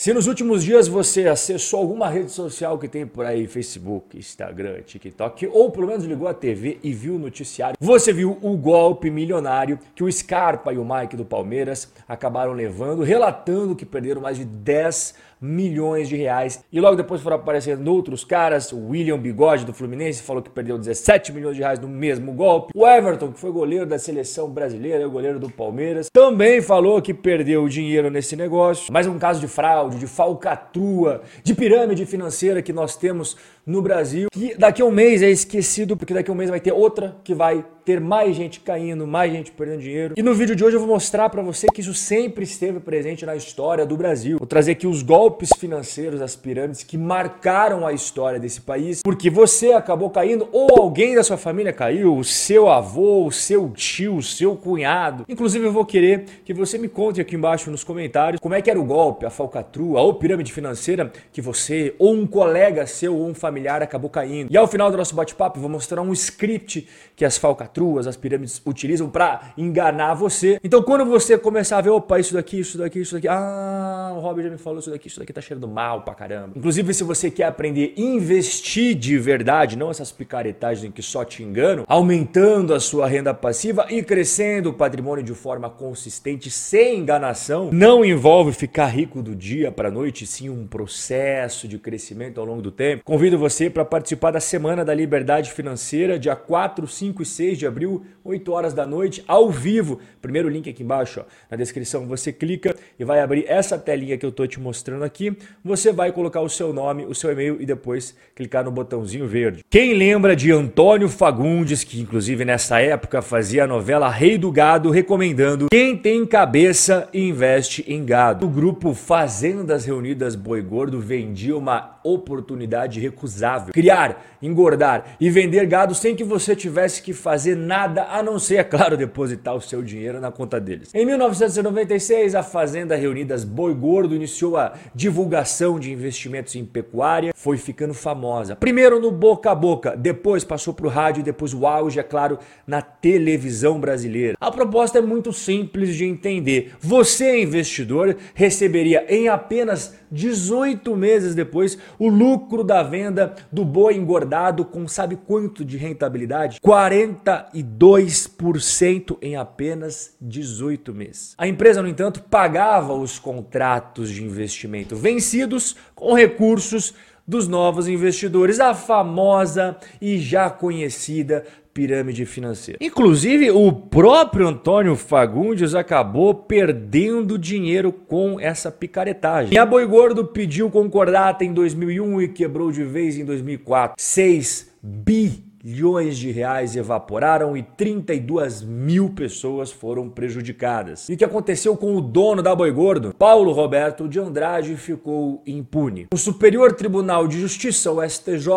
Se nos últimos dias você acessou alguma rede social que tem por aí, Facebook, Instagram, TikTok, ou pelo menos ligou a TV e viu o noticiário, você viu o golpe milionário que o Scarpa e o Mike do Palmeiras acabaram levando, relatando que perderam mais de 10 milhões de reais. E logo depois foram aparecendo outros caras. O William Bigode do Fluminense falou que perdeu 17 milhões de reais no mesmo golpe. O Everton, que foi goleiro da seleção brasileira, o goleiro do Palmeiras, também falou que perdeu dinheiro nesse negócio. Mais um caso de fraude, de falcatrua, de pirâmide financeira que nós temos no Brasil, que daqui a um mês é esquecido, porque daqui a um mês vai ter outra que vai ter mais gente caindo, mais gente perdendo dinheiro. E no vídeo de hoje eu vou mostrar para você que isso sempre esteve presente na história do Brasil. Vou trazer aqui os golpes financeiros, as pirâmides que marcaram a história desse país, porque você acabou caindo ou alguém da sua família caiu, o seu avô, o seu tio, o seu cunhado. Inclusive eu vou querer que você me conte aqui embaixo nos comentários como é que era o golpe, a falcatrua ou pirâmide financeira que você ou um colega seu ou um familiar acabou caindo. E ao final do nosso bate-papo vou mostrar um script que as falcatruas as pirâmides utilizam para enganar você. Então, quando você começar a ver, opa, isso daqui, isso daqui, isso daqui, ah, o Robert já me falou isso daqui, isso daqui tá cheirando mal pra caramba. Inclusive, se você quer aprender a investir de verdade, não essas picaretagens que só te enganam, aumentando a sua renda passiva e crescendo o patrimônio de forma consistente, sem enganação, não envolve ficar rico do dia para noite, sim um processo de crescimento ao longo do tempo. Convido você para participar da Semana da Liberdade Financeira, dia 4, 5 e 6 de abril, 8 horas da noite, ao vivo. Primeiro link aqui embaixo, ó, na descrição, você clica e vai abrir essa telinha que eu estou te mostrando aqui. Você vai colocar o seu nome, o seu e-mail e depois clicar no botãozinho verde. Quem lembra de Antônio Fagundes, que inclusive nessa época fazia a novela Rei do Gado, recomendando quem tem cabeça investe em gado. O grupo Fazendas Reunidas Boi Gordo vendia uma oportunidade recusável. Criar, engordar e vender gado sem que você tivesse que fazer nada a não ser, é claro, depositar o seu dinheiro na conta deles. Em 1996, a Fazenda Reunidas Boi Gordo iniciou a divulgação de investimentos em pecuária, foi ficando famosa. Primeiro no boca a boca, depois passou para o rádio depois o auge, é claro, na televisão brasileira. A proposta é muito simples de entender. Você, investidor, receberia em apenas 18 meses depois o lucro da venda do boi engordado com sabe quanto de rentabilidade? 42% em apenas 18 meses. A empresa, no entanto, pagava os contratos de investimento vencidos com recursos dos novos investidores, a famosa e já conhecida pirâmide financeira. Inclusive, o próprio Antônio Fagundes acabou perdendo dinheiro com essa picaretagem. E a Boi Gordo pediu concordata em 2001 e quebrou de vez em 2004. 6 bi bilhões de reais evaporaram e 32 mil pessoas foram prejudicadas. E o que aconteceu com o dono da Boi Gordo? Paulo Roberto de Andrade ficou impune. O Superior Tribunal de Justiça, o STJ,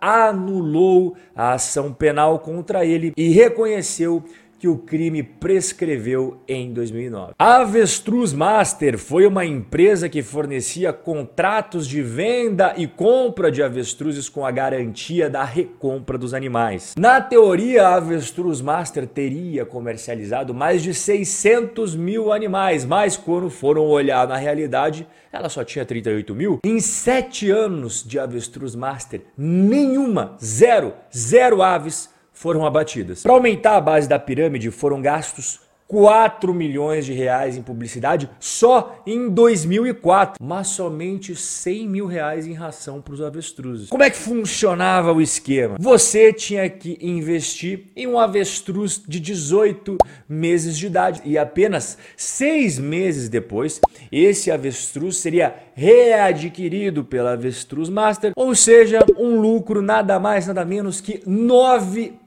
anulou a ação penal contra ele e reconheceu que o crime prescreveu em 2009. A Avestruz Master foi uma empresa que fornecia contratos de venda e compra de avestruzes com a garantia da recompra dos animais. Na teoria, a Avestruz Master teria comercializado mais de 600 mil animais, mas quando foram olhar na realidade, ela só tinha 38 mil. Em sete anos de Avestruz Master, nenhuma, zero, zero aves foram abatidas. Para aumentar a base da pirâmide, foram gastos 4 milhões de reais em publicidade só em 2004, mas somente 100 mil reais em ração para os avestruzes. Como é que funcionava o esquema? Você tinha que investir em um avestruz de 18 meses de idade e apenas seis meses depois, esse avestruz seria readquirido pela Avestruz Master, ou seja, um lucro nada mais nada menos que 9 1%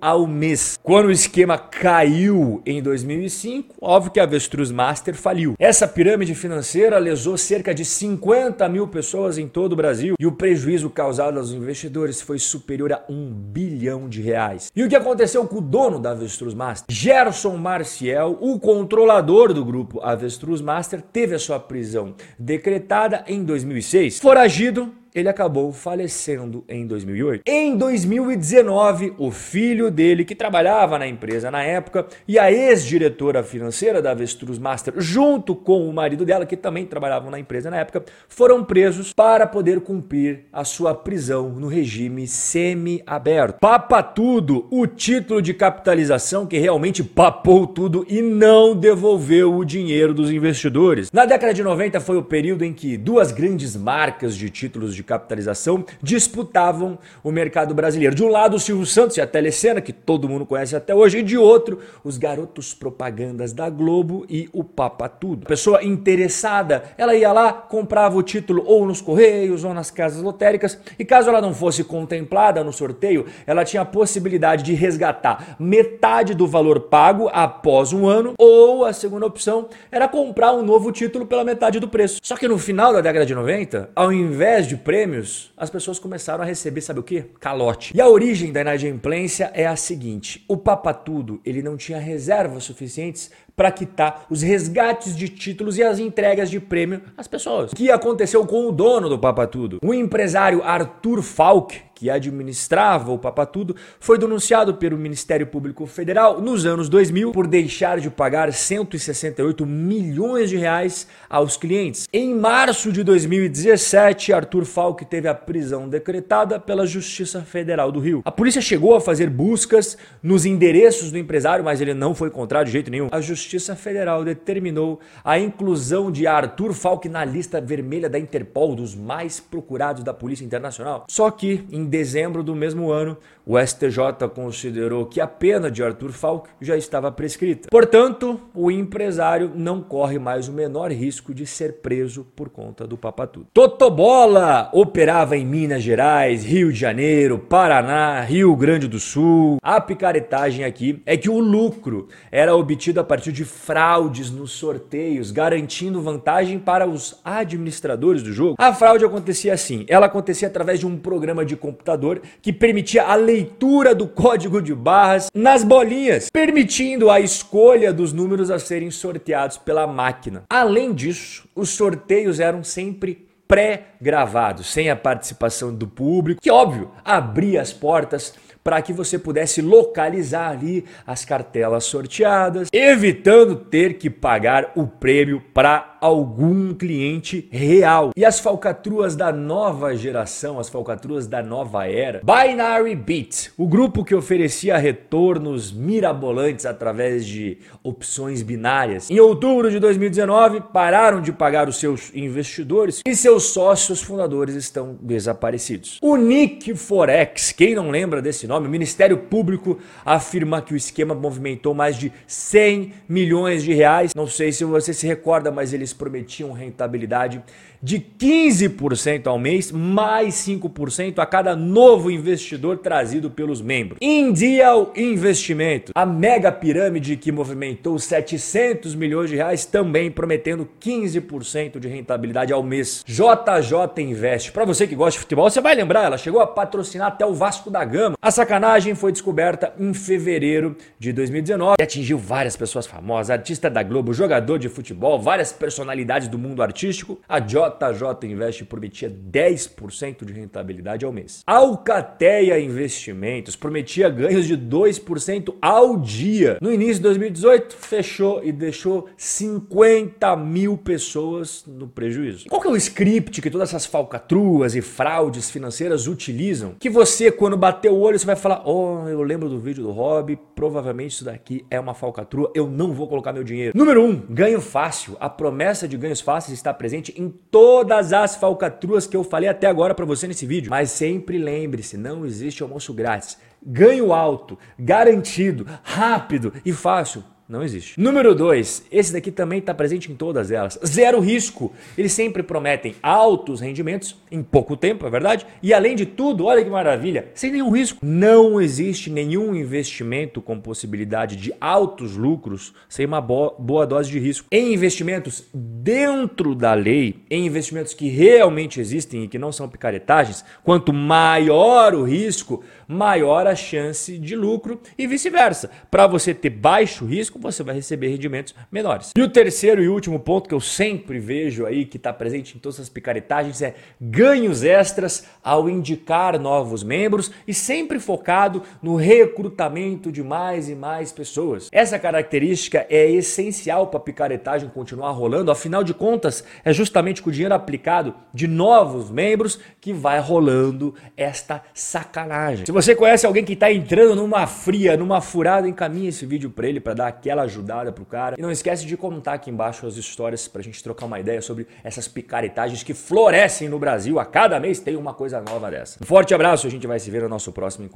ao mês. Quando o esquema caiu em 2005, óbvio que a Avestruz Master faliu. Essa pirâmide financeira lesou cerca de 50 mil pessoas em todo o Brasil e o prejuízo causado aos investidores foi superior a um bilhão de reais. E o que aconteceu com o dono da Avestruz Master? Gerson Marciel, o controlador do grupo Avestruz Master, teve a sua prisão decretada em 2006. Foragido, ele acabou falecendo em 2008. Em 2019, o filho dele, que trabalhava na empresa na época, e a ex-diretora financeira da Avestruz Master, junto com o marido dela, que também trabalhavam na empresa na época, foram presos para poder cumprir a sua prisão no regime semi-aberto. Papa tudo, o título de capitalização que realmente papou tudo e não devolveu o dinheiro dos investidores. Na década de 90 foi o período em que duas grandes marcas de títulos de capitalização disputavam o mercado brasileiro. De um lado, o Silvio Santos e a Telecena, que todo mundo conhece até hoje, e de outro, os garotos propagandas da Globo e o Papa Tudo. A pessoa interessada, ela ia lá, comprava o título ou nos correios ou nas casas lotéricas, e caso ela não fosse contemplada no sorteio, ela tinha a possibilidade de resgatar metade do valor pago após um ano, ou a segunda opção era comprar um novo título pela metade do preço. Só que no final da década de 90, ao invés de prêmios, as pessoas começaram a receber, sabe o que? Calote. E a origem da inadimplência é a seguinte: o Papatudo ele não tinha reservas suficientes para quitar os resgates de títulos e as entregas de prêmio às pessoas. O que aconteceu com o dono do Papatudo? O empresário Arthur Falk, que administrava o Papatudo, foi denunciado pelo Ministério Público Federal nos anos 2000 por deixar de pagar 168 milhões de reais aos clientes. Em março de 2017, Arthur Falk teve a prisão decretada pela Justiça Federal do Rio. A polícia chegou a fazer buscas nos endereços do empresário, mas ele não foi encontrado de jeito nenhum. A Justiça Federal determinou a inclusão de Arthur Falk na lista vermelha da Interpol dos mais procurados da Polícia Internacional. Só que em dezembro do mesmo ano, o STJ considerou que a pena de Arthur Falk já estava prescrita. Portanto, o empresário não corre mais o menor risco de ser preso por conta do papatudo. Totobola operava em Minas Gerais, Rio de Janeiro, Paraná, Rio Grande do Sul. A picaretagem aqui é que o lucro era obtido a partir de fraudes nos sorteios, garantindo vantagem para os administradores do jogo. A fraude acontecia assim: ela acontecia através de um programa de computador que permitia a leitura do código de barras nas bolinhas, permitindo a escolha dos números a serem sorteados pela máquina. Além disso, os sorteios eram sempre pré-gravados, sem a participação do público, que óbvio, abria as portas para que você pudesse localizar ali as cartelas sorteadas, evitando ter que pagar o prêmio para algum cliente real. E as falcatruas da nova geração, as falcatruas da nova era, Binary Beat, o grupo que oferecia retornos mirabolantes através de opções binárias. Em outubro de 2019, pararam de pagar os seus investidores e seus sócios fundadores estão desaparecidos. O Nick Forex, quem não lembra desse nome, o Ministério Público afirma que o esquema movimentou mais de 100 milhões de reais. Não sei se você se recorda, mas eles prometiam rentabilidade de 15% ao mês, mais 5% a cada novo investidor trazido pelos membros. Indial Investimento, a mega pirâmide que movimentou 700 milhões de reais, também prometendo 15% de rentabilidade ao mês. JJ Invest, para você que gosta de futebol, você vai lembrar, ela chegou a patrocinar até o Vasco da Gama. A sacanagem foi descoberta em fevereiro de 2019 e atingiu várias pessoas famosas, artista da Globo, jogador de futebol, várias personalidades do mundo artístico. A J JJ Invest prometia 10% de rentabilidade ao mês. Alcateia Investimentos prometia ganhos de 2% ao dia. No início de 2018, fechou e deixou 50 mil pessoas no prejuízo. Qual que é o script que todas essas falcatruas e fraudes financeiras utilizam? Que você, quando bater o olho, você vai falar: Oh, eu lembro do vídeo do Hobby, provavelmente isso daqui é uma falcatrua, eu não vou colocar meu dinheiro. Número 1, um, ganho fácil. A promessa de ganhos fáceis está presente em todas as falcatruas que eu falei até agora para você nesse vídeo. Mas sempre lembre-se, não existe almoço grátis. Ganho alto, garantido, rápido e fácil não existe. Número 2, esse daqui também está presente em todas elas. Zero risco. Eles sempre prometem altos rendimentos em pouco tempo, é verdade? E além de tudo, olha que maravilha, sem nenhum risco. Não existe nenhum investimento com possibilidade de altos lucros sem uma boa dose de risco. Em investimentos dentro da lei, em investimentos que realmente existem e que não são picaretagens, quanto maior o risco, maior a chance de lucro e vice-versa. Para você ter baixo risco, risco, você vai receber rendimentos menores. E o terceiro e último ponto que eu sempre vejo aí, que está presente em todas as picaretagens, é ganhos extras ao indicar novos membros e sempre focado no recrutamento de mais e mais pessoas. Essa característica é essencial para a picaretagem continuar rolando, afinal de contas, é justamente com o dinheiro aplicado de novos membros que vai rolando esta sacanagem. Se você conhece alguém que está entrando numa fria, numa furada, encaminhe esse vídeo para ele para dar aquela ajudada pro cara. E não esquece de comentar aqui embaixo as histórias para a gente trocar uma ideia sobre essas picaretagens que florescem no Brasil. A cada mês tem uma coisa nova dessa. Um forte abraço, a gente vai se ver no nosso próximo encontro.